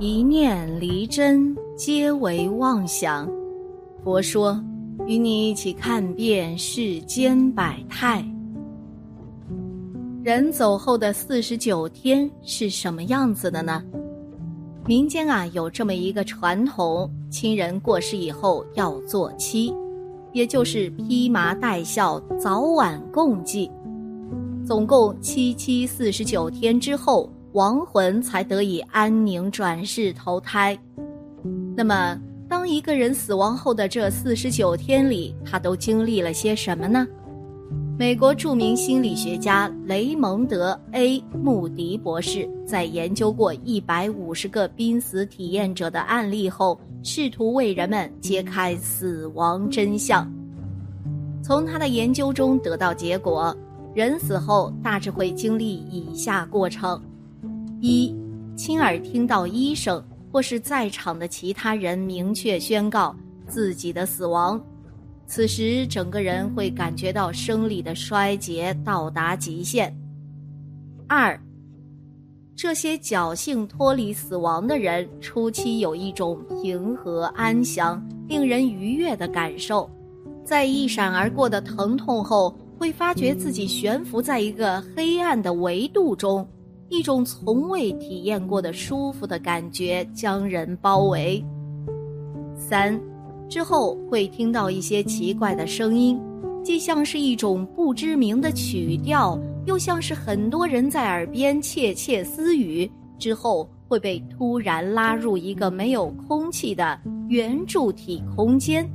一念离真，皆为妄想。佛说，与你一起看遍世间百态。人走后的四十九天是什么样子的呢？民间啊有这么一个传统：亲人过世以后要做七，也就是披麻戴孝，早晚共祭。总共七七四十九天之后。亡魂才得以安宁转世投胎。那么，当一个人死亡后的这四十九天里，他都经历了些什么呢？美国著名心理学家雷蒙德 ·A· 穆迪博士在研究过一百五十个濒死体验者的案例后，试图为人们揭开死亡真相。从他的研究中得到结果，人死后大致会经历以下过程。一，亲耳听到医生或是在场的其他人明确宣告自己的死亡，此时整个人会感觉到生理的衰竭到达极限。二，这些侥幸脱离死亡的人初期有一种平和安详、令人愉悦的感受，在一闪而过的疼痛后，会发觉自己悬浮在一个黑暗的维度中。一种从未体验过的舒服的感觉将人包围。三，之后会听到一些奇怪的声音，既像是一种不知名的曲调，又像是很多人在耳边窃窃私语。之后会被突然拉入一个没有空气的圆柱体空间，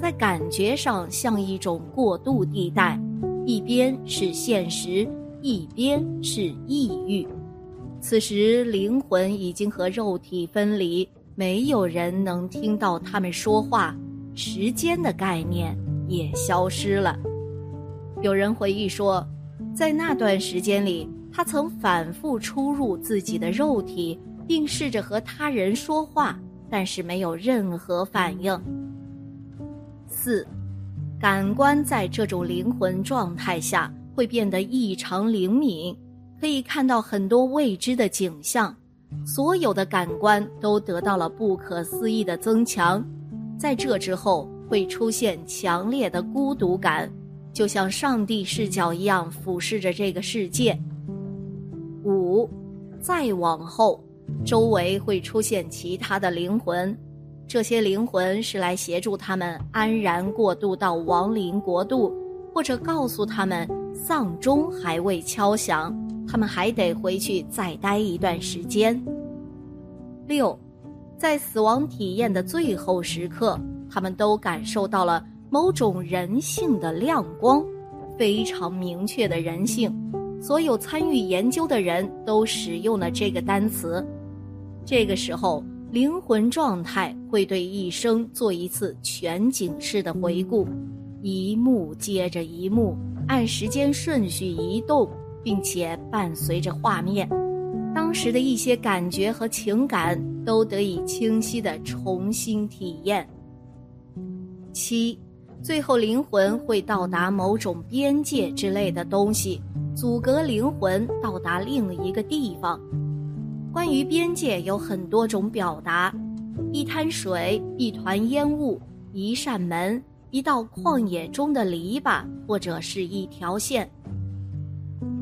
在感觉上像一种过渡地带，一边是现实。一边是抑郁，此时灵魂已经和肉体分离，没有人能听到他们说话，时间的概念也消失了。有人回忆说，在那段时间里，他曾反复出入自己的肉体，并试着和他人说话，但是没有任何反应。四，感官在这种灵魂状态下。会变得异常灵敏，可以看到很多未知的景象，所有的感官都得到了不可思议的增强。在这之后，会出现强烈的孤独感，就像上帝视角一样俯视着这个世界。五，再往后，周围会出现其他的灵魂，这些灵魂是来协助他们安然过渡到亡灵国度，或者告诉他们。丧钟还未敲响，他们还得回去再待一段时间。六，在死亡体验的最后时刻，他们都感受到了某种人性的亮光，非常明确的人性。所有参与研究的人都使用了这个单词。这个时候，灵魂状态会对一生做一次全景式的回顾，一幕接着一幕。按时间顺序移动，并且伴随着画面，当时的一些感觉和情感都得以清晰的重新体验。七，最后灵魂会到达某种边界之类的东西，阻隔灵魂到达另一个地方。关于边界有很多种表达：一滩水，一团烟雾，一扇门。一道旷野中的篱笆，或者是一条线。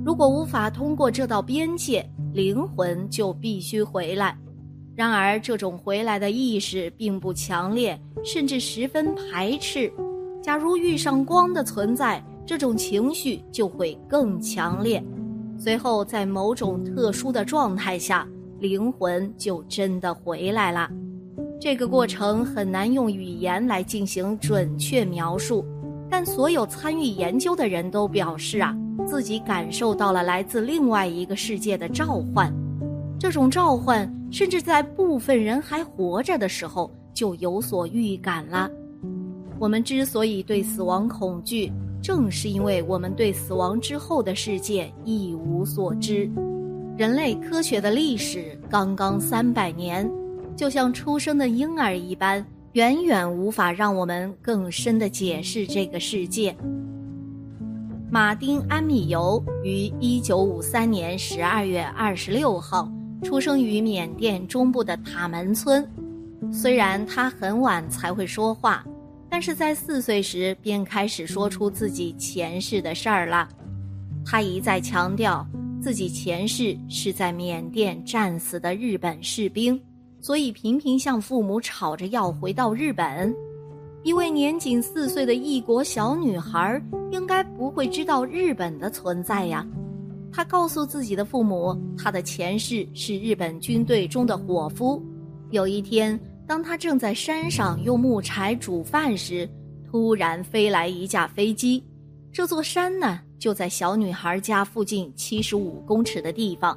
如果无法通过这道边界，灵魂就必须回来。然而，这种回来的意识并不强烈，甚至十分排斥。假如遇上光的存在，这种情绪就会更强烈。随后，在某种特殊的状态下，灵魂就真的回来了。这个过程很难用语言来进行准确描述，但所有参与研究的人都表示啊，自己感受到了来自另外一个世界的召唤。这种召唤甚至在部分人还活着的时候就有所预感了。我们之所以对死亡恐惧，正是因为我们对死亡之后的世界一无所知。人类科学的历史刚刚三百年。就像出生的婴儿一般，远远无法让我们更深的解释这个世界。马丁·安米尤于一九五三年十二月二十六号出生于缅甸中部的塔门村。虽然他很晚才会说话，但是在四岁时便开始说出自己前世的事儿了。他一再强调自己前世是在缅甸战死的日本士兵，所以频频向父母吵着要回到日本。一位年仅四岁的异国小女孩应该不会知道日本的存在呀。她告诉自己的父母，她的前世是日本军队中的伙夫。有一天，当他正在山上用木柴煮饭时，突然飞来一架飞机。这座山呢，就在小女孩家附近七十五公尺的地方。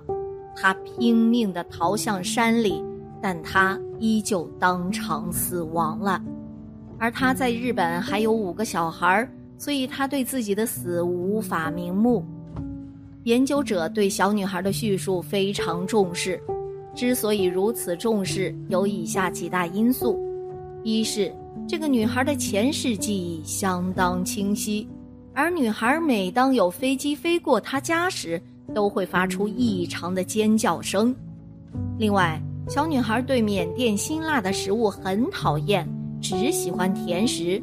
她拼命地逃向山里，但她依旧当场死亡了。而他在日本还有五个小孩，所以他对自己的死无法瞑目。研究者对小女孩的叙述非常重视，之所以如此重视，有以下几大因素：一是这个女孩的前世记忆相当清晰，而女孩每当有飞机飞过她家时，都会发出异常的尖叫声；另外，小女孩对缅甸辛辣的食物很讨厌。只喜欢甜食，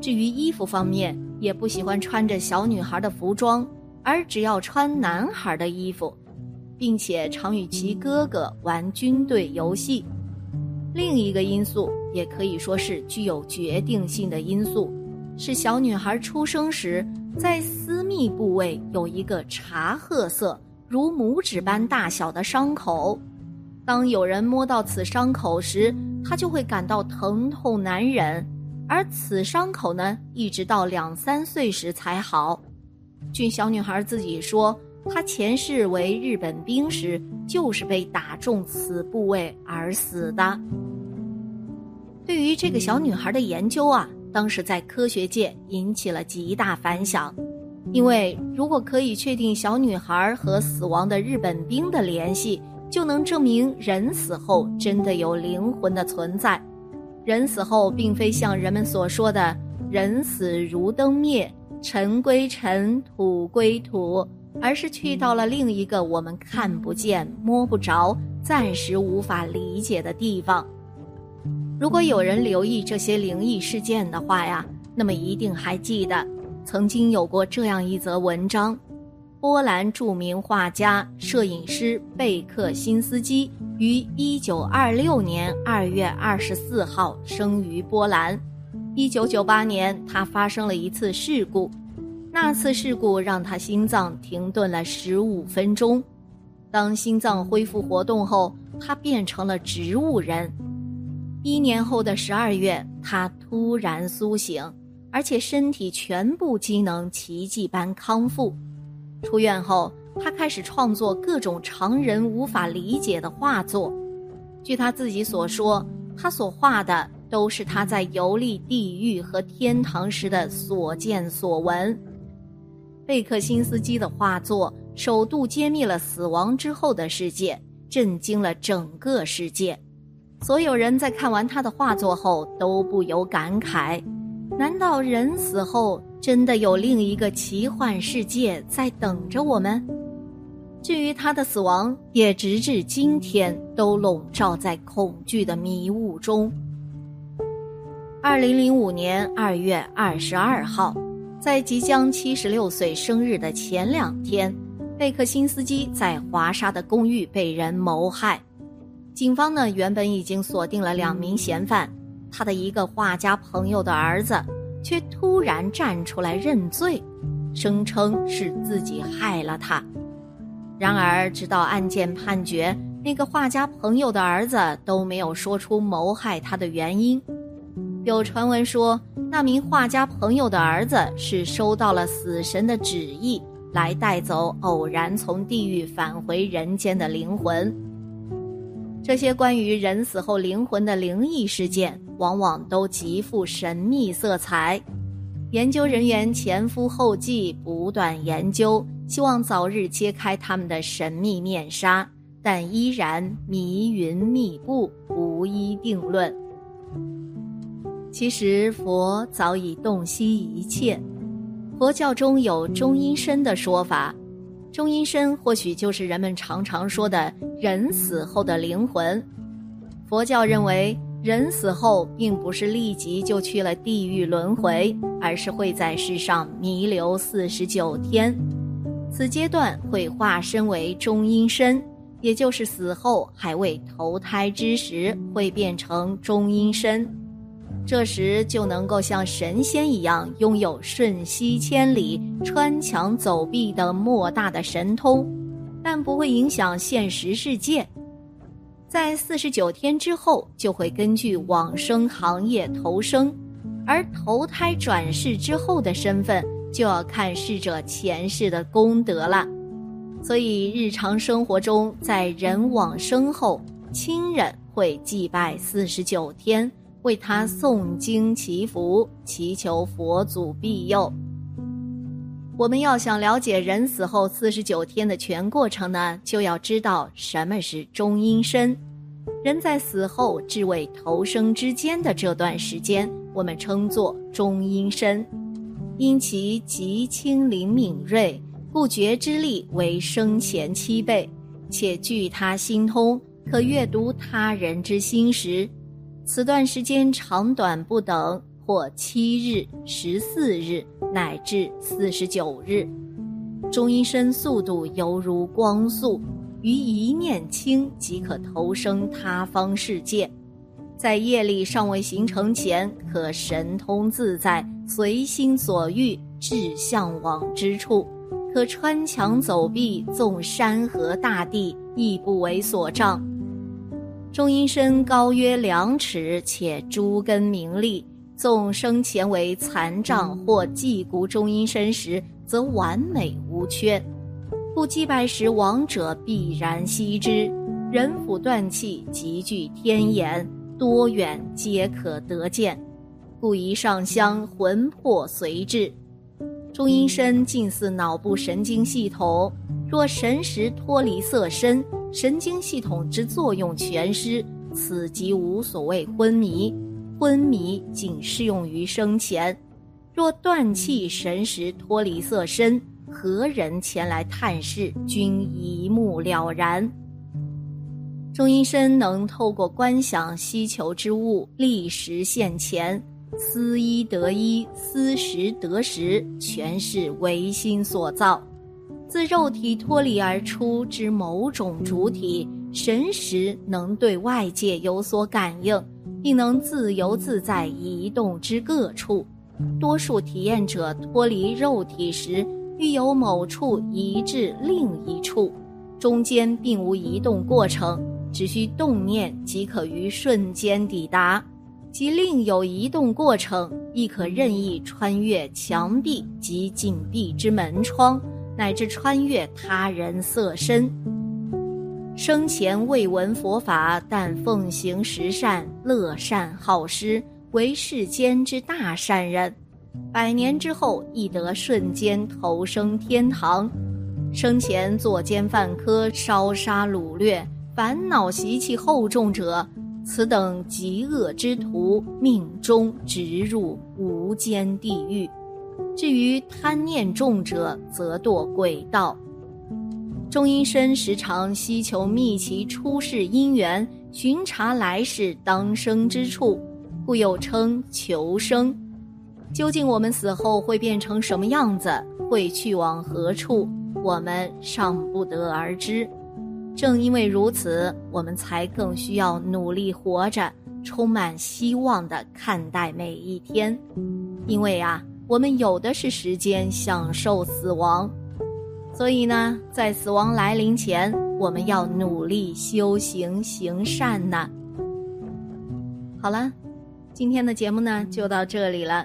至于衣服方面，也不喜欢穿着小女孩的服装，而只要穿男孩的衣服，并且常与其哥哥玩军队游戏。另一个因素，也可以说是具有决定性的因素，是小女孩出生时在私密部位有一个茶褐色、如拇指般大小的伤口。当有人摸到此伤口时，他就会感到疼痛难忍，而此伤口呢，一直到两三岁时才好。据小女孩自己说，她前世为日本兵时，就是被打中此部位而死的。对于这个小女孩的研究啊，当时在科学界引起了极大反响，因为如果可以确定小女孩和死亡的日本兵的联系。就能证明人死后真的有灵魂的存在，人死后并非像人们所说的“人死如灯灭，尘归尘，土归土”，而是去到了另一个我们看不见、摸不着、暂时无法理解的地方。如果有人留意这些灵异事件的话呀，那么一定还记得，曾经有过这样一则文章。波兰著名画家、摄影师贝克辛斯基于1926年2月24号生于波兰。1998年，他发生了一次事故，那次事故让他心脏停顿了15分钟。当心脏恢复活动后，他变成了植物人。一年后的12月，他突然苏醒，而且身体全部机能奇迹般康复。出院后，他开始创作各种常人无法理解的画作。据他自己所说，他所画的都是他在游历地狱和天堂时的所见所闻。贝克辛斯基的画作首度揭秘了死亡之后的世界，震惊了整个世界。所有人在看完他的画作后都不由感慨：难道人死后？真的有另一个奇幻世界在等着我们。至于他的死亡，也直至今天都笼罩在恐惧的迷雾中。二零零五年二月二十二号，在即将七十六岁生日的前两天，贝克辛斯基在华沙的公寓被人谋害。警方呢，原本已经锁定了两名嫌犯，他的一个画家朋友的儿子。却突然站出来认罪，声称是自己害了他。然而，直到案件判决，那个画家朋友的儿子都没有说出谋害他的原因。有传闻说，那名画家朋友的儿子是收到了死神的旨意，来带走偶然从地狱返回人间的灵魂。这些关于人死后灵魂的灵异事件。往往都极富神秘色彩，研究人员前赴后继，不断研究，希望早日揭开他们的神秘面纱，但依然迷云密布，无一定论。其实佛早已洞悉一切，佛教中有中阴身的说法，中阴身或许就是人们常常说的人死后的灵魂。佛教认为，人死后并不是立即就去了地狱轮回，而是会在世上弥留四十九天。此阶段会化身为中阴身，也就是死后还未投胎之时，会变成中阴身。这时就能够像神仙一样，拥有瞬息千里、穿墙走壁的莫大的神通，但不会影响现实世界。在四十九天之后，就会根据往生行业投生，而投胎转世之后的身份，就要看逝者前世的功德了。所以，日常生活中，在人往生后，亲人会祭拜四十九天。为他诵经祈福，祈求佛祖庇佑。我们要想了解人死后四十九天的全过程呢，就要知道什么是中阴身。人在死后至为投生之间的这段时间，我们称作中阴身。因其极轻灵敏锐，不觉之力为生前七倍，且具他心通，可阅读他人之心时。此段时间长短不等，或七日、十四日，乃至四十九日。中阴身速度犹如光速，于一念轻即可投生他方世界。在业力尚未形成前，可神通自在，随心所欲，至向往之处，可穿墙走壁，纵山河大地，亦不为所障。中阴身高约两尺，且诸根明利。纵生前为残障或骥骨中阴身时，则完美无缺。故祭拜时，亡者必然悉之。人甫断气，极具天眼，多远皆可得见。故一上香，魂魄随至。中阴身近似脑部神经系统，若神识脱离色身。神经系统之作用全失，此即无所谓昏迷。昏迷仅适用于生前。若断气神识脱离色身，何人前来探视，均一目了然。中阴身能透过观想希求之物，立时现前，思一得一，思时得时，全是唯心所造。自肉体脱离而出之某种主体神识，能对外界有所感应，并能自由自在移动之各处。多数体验者脱离肉体时，欲由某处移至另一处，中间并无移动过程，只需动念即可于瞬间抵达；即另有移动过程，亦可任意穿越墙壁及紧闭之门窗。乃至穿越他人色身，生前未闻佛法，但奉行十善，乐善好施，为世间之大善人。百年之后，亦得瞬间投生天堂。生前作奸犯科，烧杀掳掠，烦恼习气厚重者，此等极恶之徒，命中直入无间地狱。至于贪念重者，则堕鬼道。中阴身时常希求觅其出世因缘，巡查来世当生之处，故又称求生。究竟我们死后会变成什么样子，会去往何处，我们尚不得而知。正因为如此，我们才更需要努力活着，充满希望的看待每一天。因为啊。我们有的是时间享受死亡，所以呢，在死亡来临前，我们要努力修行行善呢。好了，今天的节目呢就到这里了，